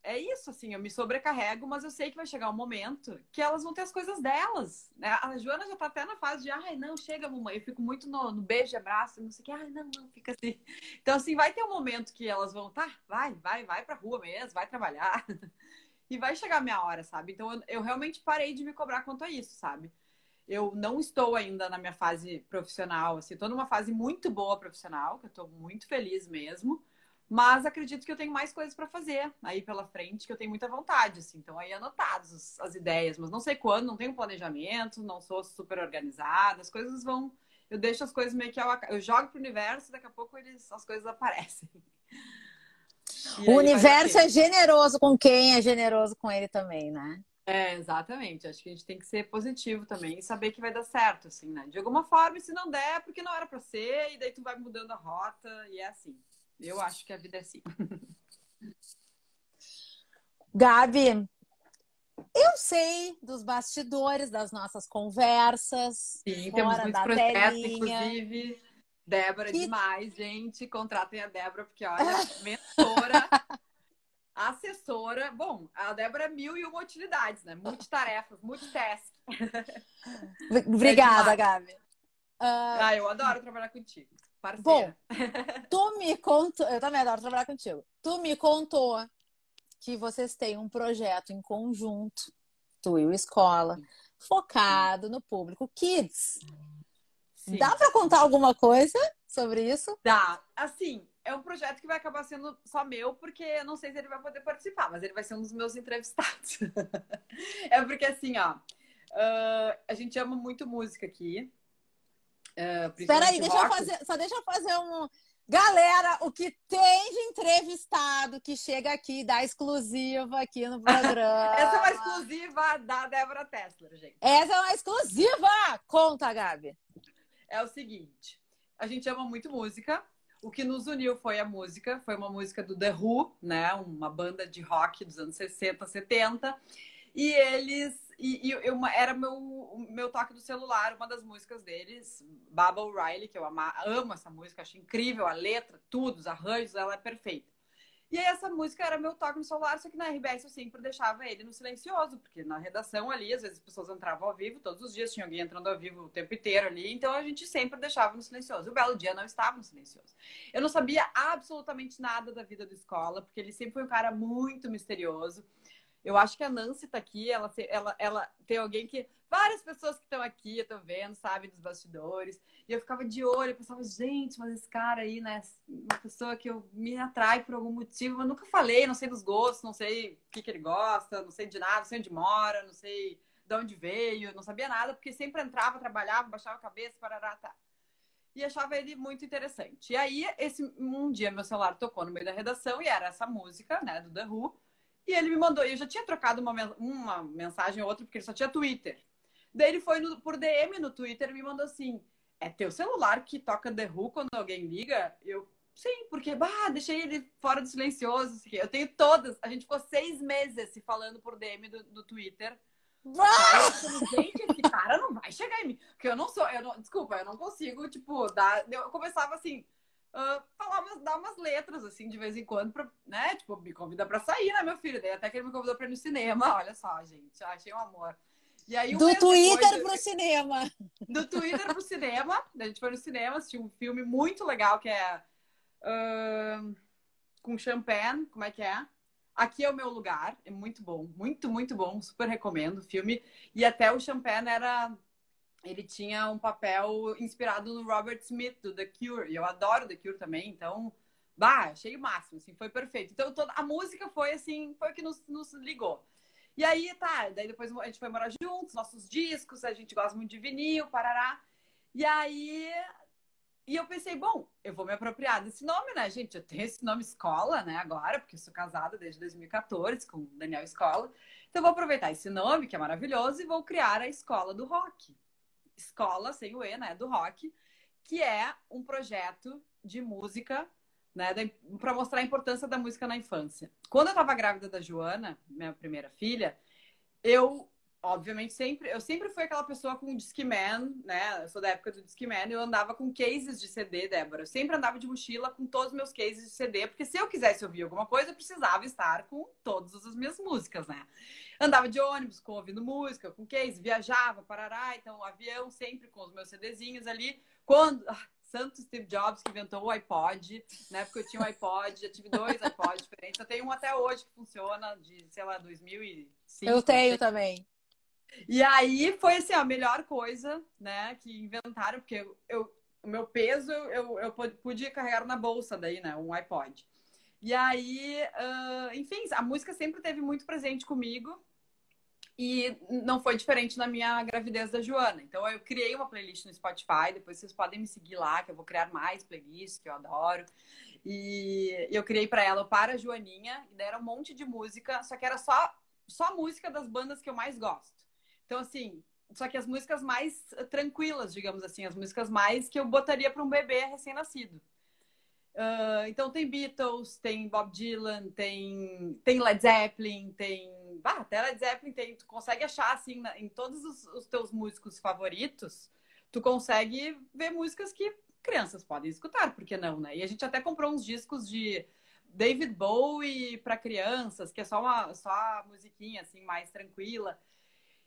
é isso, assim, eu me sobrecarrego, mas eu sei que vai chegar um momento que elas vão ter as coisas delas, né? A Joana já tá até na fase de, ai, não, chega, mamãe. Eu fico muito no, no beijo, abraço, não sei o que, ai, não, não, fica assim. Então, assim, vai ter um momento que elas vão, tá, vai, vai, vai pra rua mesmo, vai trabalhar. e vai chegar a minha hora, sabe? Então, eu, eu realmente parei de me cobrar quanto a isso, sabe? Eu não estou ainda na minha fase profissional, assim, tô numa fase muito boa profissional, que eu tô muito feliz mesmo. Mas acredito que eu tenho mais coisas para fazer aí pela frente, que eu tenho muita vontade, assim. Então, aí anotados as ideias, mas não sei quando, não tenho planejamento, não sou super organizada, as coisas vão. Eu deixo as coisas meio que. Ao... Eu jogo pro universo, daqui a pouco eles... as coisas aparecem. E o universo é generoso com quem é generoso com ele também, né? É, exatamente. Acho que a gente tem que ser positivo também e saber que vai dar certo, assim, né? De alguma forma, se não der, é porque não era para ser, e daí tu vai mudando a rota, e é assim. Eu acho que a vida é assim. Gabi, eu sei dos bastidores das nossas conversas. Sim, temos muitos projetos, inclusive. Débora, que... demais, gente. Contratem a Débora, porque olha, mentora, assessora. Bom, a Débora é mil e uma utilidades, né? Multitarefas, multitask. Obrigada, é Gabi. Uh... Ah, eu adoro trabalhar contigo. Parceira. Bom, tu me contou. Eu também adoro trabalhar contigo. Tu me contou que vocês têm um projeto em conjunto, tu e o Escola, focado no público Kids. Sim. Dá para contar alguma coisa sobre isso? Dá. Assim, é um projeto que vai acabar sendo só meu, porque eu não sei se ele vai poder participar, mas ele vai ser um dos meus entrevistados. é porque, assim, ó, uh, a gente ama muito música aqui. Uh, Espera aí, deixa eu fazer, só deixa eu fazer um, Galera, o que tem de entrevistado que chega aqui, dá exclusiva aqui no programa. Essa é uma exclusiva da Débora Tesla, gente. Essa é uma exclusiva! Conta, Gabi. É o seguinte, a gente ama muito música. O que nos uniu foi a música, foi uma música do The Who, né? Uma banda de rock dos anos 60, 70. E eles e, e eu, era meu, meu toque do celular, uma das músicas deles, Baba O'Reilly, que eu ama, amo essa música, acho incrível a letra, tudo, os arranjos, ela é perfeita. E aí essa música era meu toque no celular, só que na RBS eu sempre deixava ele no silencioso, porque na redação ali, às vezes as pessoas entravam ao vivo, todos os dias tinha alguém entrando ao vivo o tempo inteiro ali, então a gente sempre deixava no silencioso. O belo dia não estava no silencioso. Eu não sabia absolutamente nada da vida da escola, porque ele sempre foi um cara muito misterioso. Eu acho que a Nancy tá aqui, ela, ela, ela tem alguém que. Várias pessoas que estão aqui, eu tô vendo, sabe, dos bastidores. E eu ficava de olho, eu pensava, gente, mas esse cara aí, né? Uma pessoa que eu me atrai por algum motivo, mas nunca falei, não sei dos gostos, não sei o que, que ele gosta, não sei de nada, não sei onde mora, não sei de onde veio, não sabia nada, porque sempre entrava, trabalhava, baixava a cabeça, parará, tá. E achava ele muito interessante. E aí, esse, um dia, meu celular tocou no meio da redação e era essa música, né, do The Who. E ele me mandou, eu já tinha trocado uma, uma mensagem ou outra, porque ele só tinha Twitter. Daí ele foi no, por DM no Twitter e me mandou assim: É teu celular que toca The Who quando alguém liga? Eu, sim, porque, bah, deixei ele fora do silencioso. Eu tenho todas. A gente ficou seis meses se falando por DM do, do Twitter. Eu, gente, esse cara não vai chegar em mim. Porque eu não sou, eu não, desculpa, eu não consigo, tipo, dar. Eu começava assim, uh, falar umas, dar umas letras, assim, de vez em quando, pra, né? Tipo, me convida pra sair, né, meu filho? Daí até que ele me convidou pra ir no cinema. Olha só, gente, achei um amor. E aí, um do Twitter depois, pro cinema. Do Twitter pro cinema. A gente foi no cinema, assistiu um filme muito legal que é uh, com Champagne, como é que é? Aqui é o meu lugar, é muito bom, muito, muito bom, super recomendo o filme. E até o Champagne era ele tinha um papel inspirado no Robert Smith, do The Cure. E eu adoro The Cure também, então, bah, achei o máximo, assim, foi perfeito. Então, toda, a música foi, assim, foi o que nos, nos ligou. E aí, tá, daí depois a gente foi morar juntos, nossos discos, a gente gosta muito de vinil, parará. E aí, e eu pensei, bom, eu vou me apropriar desse nome, né, gente? Eu tenho esse nome Escola, né, agora, porque eu sou casada desde 2014 com o Daniel Escola. Então, eu vou aproveitar esse nome, que é maravilhoso, e vou criar a Escola do Rock escola, sem o E, né, do rock, que é um projeto de música, né, para mostrar a importância da música na infância. Quando eu estava grávida da Joana, minha primeira filha, eu obviamente sempre eu sempre fui aquela pessoa com Discman, né? Eu sou da época do Discman, eu andava com cases de CD, Débora. Eu sempre andava de mochila com todos os meus cases de CD, porque se eu quisesse ouvir alguma coisa, eu precisava estar com todas as minhas músicas, né? Andava de ônibus, com ouvindo música, com case, viajava, parará, então avião sempre com os meus CDzinhos ali. Quando ah, Santo Steve Jobs que inventou o iPod, né? Porque eu tinha um iPod, já tive dois iPods diferentes. Eu tenho um até hoje que funciona de, sei lá, 2005. Eu tenho também. E aí foi assim, a melhor coisa, né, que inventaram, porque eu, o meu peso eu, eu podia carregar na bolsa daí, né, um iPod. E aí, uh, enfim, a música sempre teve muito presente comigo e não foi diferente na minha gravidez da Joana. Então eu criei uma playlist no Spotify, depois vocês podem me seguir lá, que eu vou criar mais playlists que eu adoro. E eu criei para ela para a Joaninha, e daí era um monte de música, só que era só só música das bandas que eu mais gosto. Então, assim, só que as músicas mais tranquilas, digamos assim, as músicas mais que eu botaria para um bebê recém-nascido. Uh, então tem Beatles, tem Bob Dylan, tem, tem Led Zeppelin, tem. Ah, até Led Zeppelin tem. Tu consegue achar assim na, em todos os, os, teus músicos favoritos, tu consegue ver músicas que crianças podem escutar, por que não, né? E a gente até comprou uns discos de David Bowie para crianças, que é só uma só a musiquinha assim mais tranquila.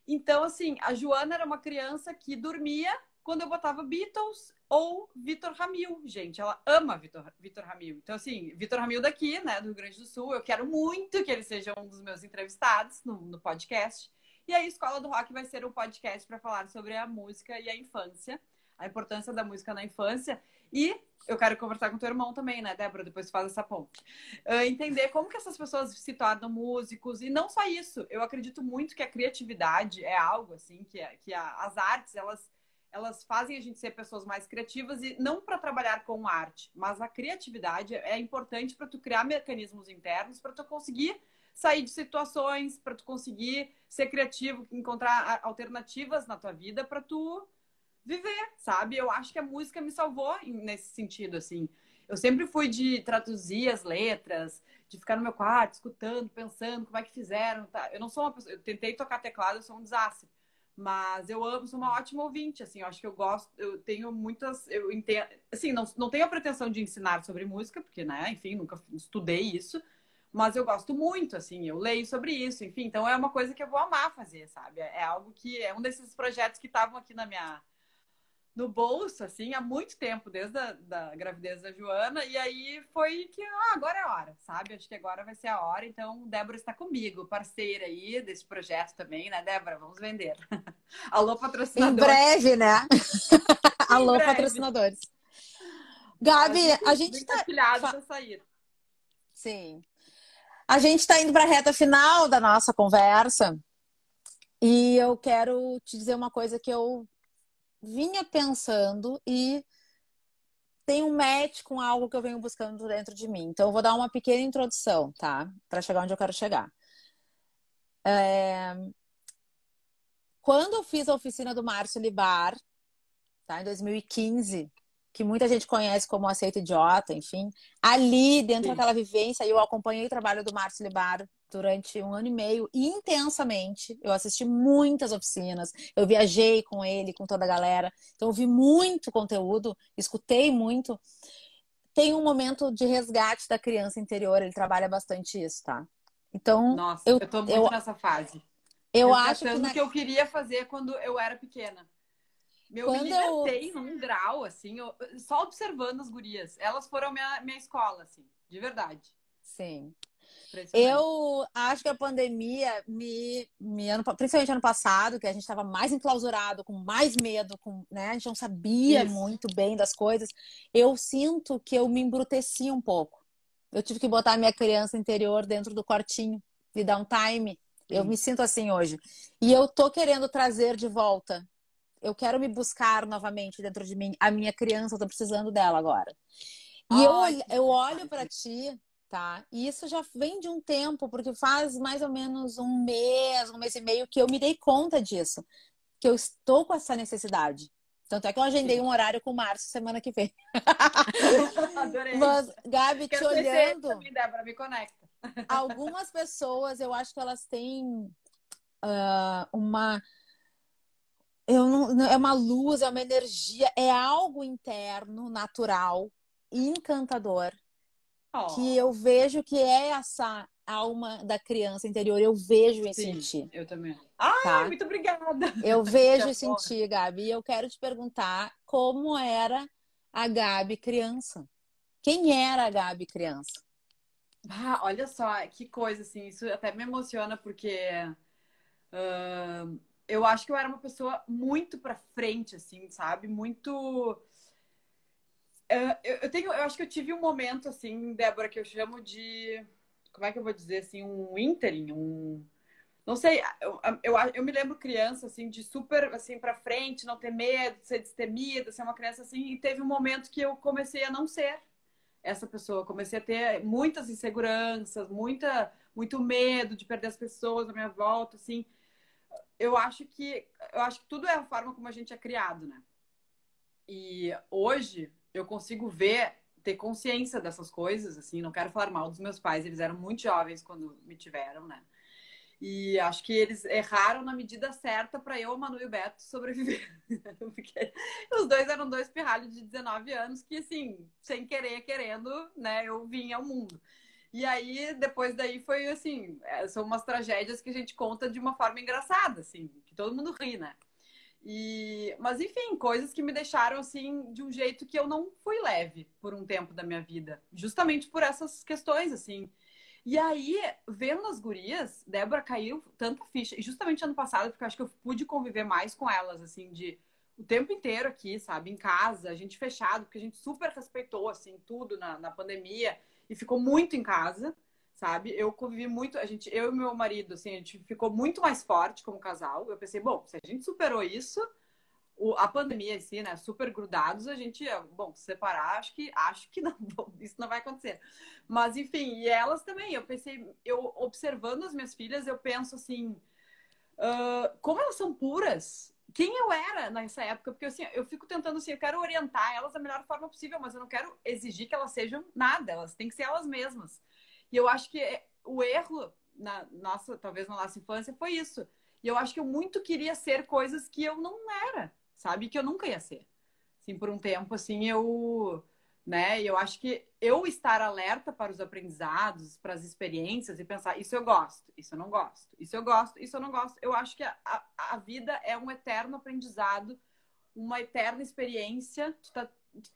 Então, assim, a Joana era uma criança que dormia quando eu botava Beatles ou Vitor Ramil, gente. Ela ama Vitor, Vitor Ramil. Então, assim, Vitor Ramil daqui, né, do Rio Grande do Sul, eu quero muito que ele seja um dos meus entrevistados no, no podcast. E a Escola do Rock vai ser um podcast para falar sobre a música e a infância, a importância da música na infância. E eu quero conversar com teu irmão também, né, Débora? Depois faz essa ponte. Uh, entender como que essas pessoas se tornam músicos. E não só isso. Eu acredito muito que a criatividade é algo, assim, que, é, que a, as artes, elas elas fazem a gente ser pessoas mais criativas e não para trabalhar com arte, mas a criatividade é importante para tu criar mecanismos internos para tu conseguir sair de situações, para tu conseguir ser criativo, encontrar alternativas na tua vida para tu viver, sabe? Eu acho que a música me salvou nesse sentido assim. Eu sempre fui de traduzir as letras, de ficar no meu quarto escutando, pensando como é que fizeram, tá? Eu não sou uma pessoa, eu tentei tocar teclado, eu sou um desastre. Mas eu amo, sou uma ótima ouvinte, assim, eu acho que eu gosto, eu tenho muitas, eu entendo, assim, não, não tenho a pretensão de ensinar sobre música, porque, né, enfim, nunca estudei isso, mas eu gosto muito, assim, eu leio sobre isso, enfim, então é uma coisa que eu vou amar fazer, sabe? É algo que é um desses projetos que estavam aqui na minha, no bolso, assim, há muito tempo, desde a da gravidez da Joana, e aí foi que, ah, agora é a hora, sabe? Acho que agora vai ser a hora, então Débora está comigo, parceira aí desse projeto também, né, Débora? Vamos vender. Alô, patrocinadores. Em breve, né? Alô, breve. patrocinadores. Gabi, a gente está... Fa... sair. Sim. A gente está indo para a reta final da nossa conversa e eu quero te dizer uma coisa que eu vinha pensando e tem um match com algo que eu venho buscando dentro de mim. Então, eu vou dar uma pequena introdução, tá? Para chegar onde eu quero chegar. É... Quando eu fiz a oficina do Márcio Libar, tá? Em 2015, que muita gente conhece como Aceito Idiota, enfim. Ali, dentro Sim. daquela vivência, eu acompanhei o trabalho do Márcio Libar durante um ano e meio intensamente. Eu assisti muitas oficinas, eu viajei com ele, com toda a galera. Então, eu vi muito conteúdo, escutei muito. Tem um momento de resgate da criança interior, ele trabalha bastante isso, tá? Então, Nossa, eu, eu tô muito eu, nessa fase. Eu, eu acho que, na... que eu queria fazer quando eu era pequena. Meu, Quando me libertei eu... num grau, assim, eu, só observando as gurias. Elas foram minha, minha escola, assim, de verdade. Sim. Eu acho que a pandemia me, me ano, principalmente ano passado, que a gente estava mais enclausurado, com mais medo, com, né? A gente não sabia Isso. muito bem das coisas. Eu sinto que eu me embruteci um pouco. Eu tive que botar a minha criança interior dentro do quartinho e dar um time. Eu me sinto assim hoje. E eu tô querendo trazer de volta eu quero me buscar novamente dentro de mim. A minha criança, eu tô precisando dela agora. E eu, eu olho para ti, tá? E isso já vem de um tempo, porque faz mais ou menos um mês, um mês e meio que eu me dei conta disso. Que eu estou com essa necessidade. Tanto é que eu agendei um horário com o Márcio semana que vem. Adorei. Mas, Gabi, Quero te olhando. Também, Débora, me conecta. algumas pessoas, eu acho que elas têm uh, uma eu não, é uma luz, é uma energia, é algo interno, natural, encantador, oh. que eu vejo que é essa alma da criança interior. Eu vejo e senti. Eu também. Ai, tá? muito obrigada. Eu vejo e senti, Gabi. E eu quero te perguntar como era a Gabi criança. Quem era a Gabi criança? Ah, olha só, que coisa, assim, isso até me emociona, porque uh, eu acho que eu era uma pessoa muito pra frente, assim, sabe? Muito. Eu, tenho, eu acho que eu tive um momento, assim, Débora, que eu chamo de. Como é que eu vou dizer, assim? Um ínterim, um. Não sei, eu, eu, eu me lembro criança, assim, de super, assim, pra frente, não ter medo, ser destemida, ser uma criança assim, e teve um momento que eu comecei a não ser essa pessoa, comecei a ter muitas inseguranças, muita, muito medo de perder as pessoas à minha volta, assim. Eu acho que eu acho que tudo é a forma como a gente é criado, né? E hoje eu consigo ver, ter consciência dessas coisas, assim, não quero falar mal dos meus pais, eles eram muito jovens quando me tiveram, né? E acho que eles erraram na medida certa para eu, Manu e o Beto sobreviver. Porque os dois eram dois pirralhos de 19 anos que, assim, sem querer, querendo, né, eu vim ao mundo. E aí, depois daí foi assim, é, são umas tragédias que a gente conta de uma forma engraçada, assim, que todo mundo ri, né? E, mas enfim, coisas que me deixaram assim de um jeito que eu não fui leve por um tempo da minha vida, justamente por essas questões assim. E aí, vendo as gurias, Débora caiu tanta ficha. E justamente ano passado, porque eu acho que eu pude conviver mais com elas, assim, de o tempo inteiro aqui, sabe? Em casa, a gente fechado, porque a gente super respeitou, assim, tudo na, na pandemia. E ficou muito em casa, sabe? Eu convivi muito, a gente, eu e meu marido, assim, a gente ficou muito mais forte como casal. Eu pensei, bom, se a gente superou isso, o, a pandemia em si, né, super grudados, a gente, bom, separar, acho que acho que não, isso não vai acontecer. Mas enfim, e elas também, eu pensei, eu observando as minhas filhas, eu penso assim, uh, como elas são puras, quem eu era nessa época, porque assim, eu fico tentando assim, eu quero orientar elas da melhor forma possível, mas eu não quero exigir que elas sejam nada, elas têm que ser elas mesmas. E eu acho que o erro na nossa, talvez na nossa infância foi isso. E eu acho que eu muito queria ser coisas que eu não era sabe? Que eu nunca ia ser. Assim, por um tempo, assim, eu, né? Eu acho que eu estar alerta para os aprendizados, para as experiências e pensar, isso eu gosto, isso eu não gosto, isso eu gosto, isso eu não gosto. Eu acho que a, a, a vida é um eterno aprendizado, uma eterna experiência. Tu tá,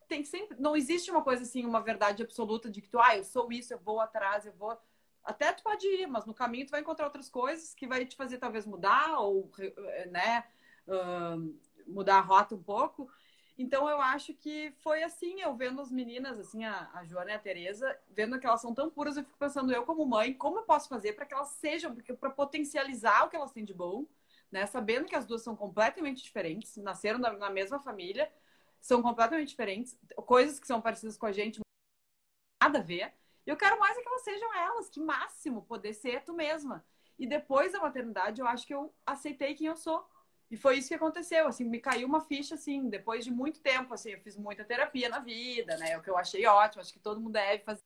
tem sempre, não existe uma coisa assim, uma verdade absoluta de que tu, ah, eu sou isso, eu vou atrás, eu vou até tu pode ir, mas no caminho tu vai encontrar outras coisas que vai te fazer talvez mudar ou, né, uh, mudar a rota um pouco. Então eu acho que foi assim, eu vendo as meninas, assim, a, a Joana e a Tereza, vendo que elas são tão puras, eu fico pensando, eu como mãe, como eu posso fazer para que elas sejam, para potencializar o que elas têm de bom, né? Sabendo que as duas são completamente diferentes, nasceram na, na mesma família, são completamente diferentes, coisas que são parecidas com a gente, nada a ver. Eu quero mais é que elas sejam elas, que máximo poder ser tu mesma. E depois da maternidade, eu acho que eu aceitei quem eu sou. E foi isso que aconteceu, assim, me caiu uma ficha, assim, depois de muito tempo, assim, eu fiz muita terapia na vida, né, o que eu achei ótimo, acho que todo mundo deve fazer.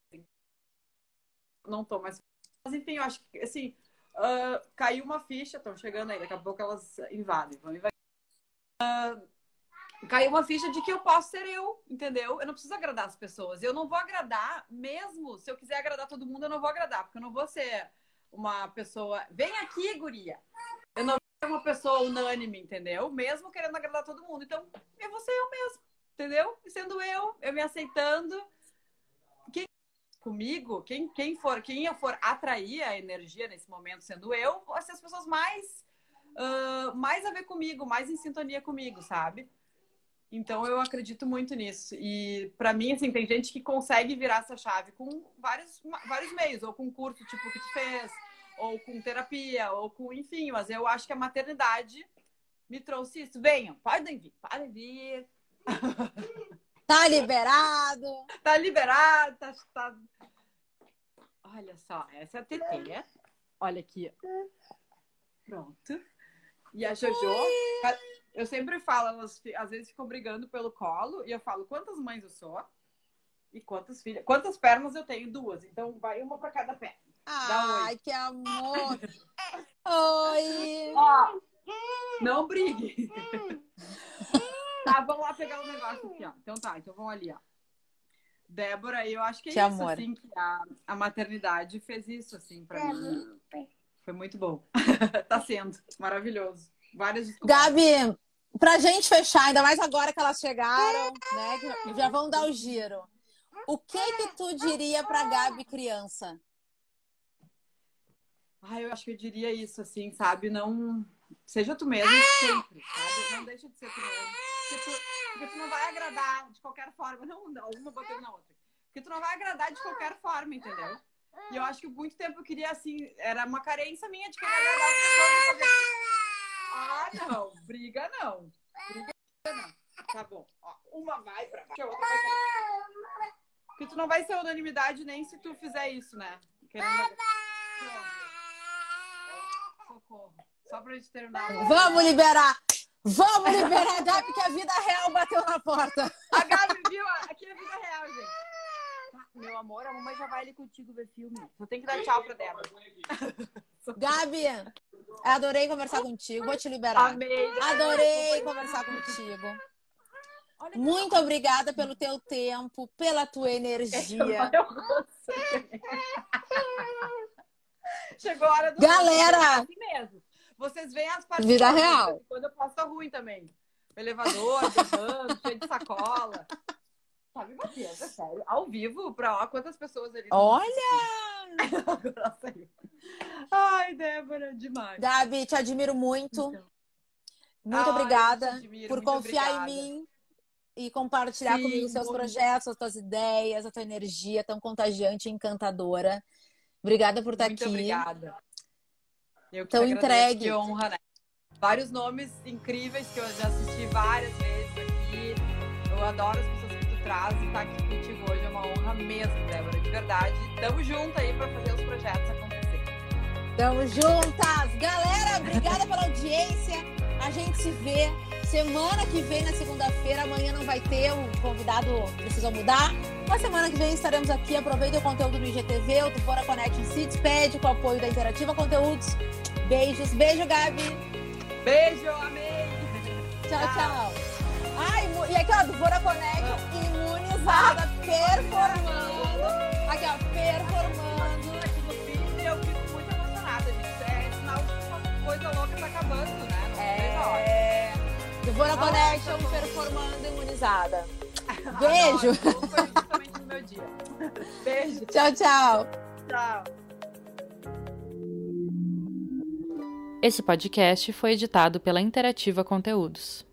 Não tô mais... Mas, enfim, eu acho que, assim, uh, caiu uma ficha, estão chegando aí, daqui a pouco elas invadem, vão invadir. Uh, caiu uma ficha de que eu posso ser eu, entendeu? Eu não preciso agradar as pessoas. Eu não vou agradar, mesmo se eu quiser agradar todo mundo, eu não vou agradar, porque eu não vou ser uma pessoa. Vem aqui, guria! Eu não uma pessoa unânime, entendeu? Mesmo querendo agradar todo mundo. Então, eu vou ser eu mesmo, entendeu? E sendo eu, eu me aceitando. Quem comigo, quem, quem for, quem eu for atrair a energia nesse momento sendo eu, vão ser as pessoas mais uh, mais a ver comigo, mais em sintonia comigo, sabe? Então eu acredito muito nisso. E para mim, assim, tem gente que consegue virar essa chave com vários, vários meios, ou com curso tipo que tu fez, ou com terapia, ou com, enfim, mas eu acho que a maternidade me trouxe isso. Venham, podem vir, podem vir. Tá liberado. Tá liberado, tá, tá... Olha só, essa é a TT. Olha aqui. Pronto. E a Jojo, eu sempre falo, elas às vezes ficam brigando pelo colo, e eu falo quantas mães eu sou e quantas filhas, quantas pernas eu tenho, duas. Então vai uma para cada perna. Ai, que amor! Oi! Ó, não brigue. tá, vamos lá pegar o um negócio aqui, ó. Então tá, então vamos ali, ó. Débora, eu acho que é que isso, amor. assim, que a, a maternidade fez isso, assim, pra mim. Foi muito bom. tá sendo maravilhoso. Várias Gabi, pra gente fechar, ainda mais agora que elas chegaram, né? Já vão dar o giro. O que que tu diria pra Gabi criança? Ah, eu acho que eu diria isso, assim, sabe? Não. Seja tu mesmo sempre, sabe? Não deixa de ser tu mesmo. Porque tu, porque tu não vai agradar de qualquer forma. Não, não, uma batendo na outra. Porque tu não vai agradar de qualquer forma, entendeu? E eu acho que muito tempo eu queria, assim, era uma carência minha de querer agradar as pessoas. Ah, não, briga não. Briga não. Tá bom. Ó, uma vai pra baixo, a outra vai pra Porque tu não vai ser unanimidade nem se tu fizer isso, né? Querendo... Socorro. Só pra gente terminar. Vamos liberar! Vamos liberar a Gabi que a vida real bateu na porta. A Gabi viu? Aqui é a vida real, gente. Meu amor, a mamãe já vai ali contigo ver filme. Só tem que dar tchau pra dela. Gabi, adorei conversar contigo. Vou te liberar. Amei. Adorei conversar contigo. Muito obrigada pelo teu tempo, pela tua energia. Chegou a hora do Galera! assim mesmo. Vocês veem as partes Vida real. Quando eu posto tá ruim também. O elevador, derrando, cheio de sacola. Batendo, é sério. Ao vivo, pra ó, quantas pessoas ali. Olha! Agora saiu. Ai, Débora, demais. Gabi, te admiro muito. Então. Muito Ai, obrigada admiro, por muito confiar obrigada. em mim e compartilhar Sim, comigo seus muito. projetos, as tuas ideias, a tua energia tão contagiante e encantadora. Obrigada por estar Muito aqui. obrigada. Eu que Então, entregue. Que honra, né? Vários nomes incríveis que eu já assisti várias vezes aqui. Eu adoro as pessoas traz e estar aqui contigo hoje é uma honra mesmo, Débora, de verdade. Tamo junto aí pra fazer os projetos acontecer. Tamo juntas! Galera, obrigada pela audiência. A gente se vê semana que vem, na segunda-feira. Amanhã não vai ter, o convidado precisou mudar. Na semana que vem estaremos aqui. Aproveita o conteúdo do IGTV, o Tupora Connect se despede com o apoio da Interativa Conteúdos. Beijos. Beijo, Gabi. Beijo, amei! Tchau, Tchau. tchau. Ai, e aqui, ó, Tupora Connect imunizada, performando. Aqui, ó, performando. Aqui no vídeo eu fico muito emocionada, gente. É sinal de que uma coisa louca tá acabando, né? Não. É. Tá bom. performando imunizada. Ah, Beijo. não, Foi justamente no meu dia. Beijo. Tchau, tchau. Tchau. Esse podcast foi editado pela Interativa Conteúdos.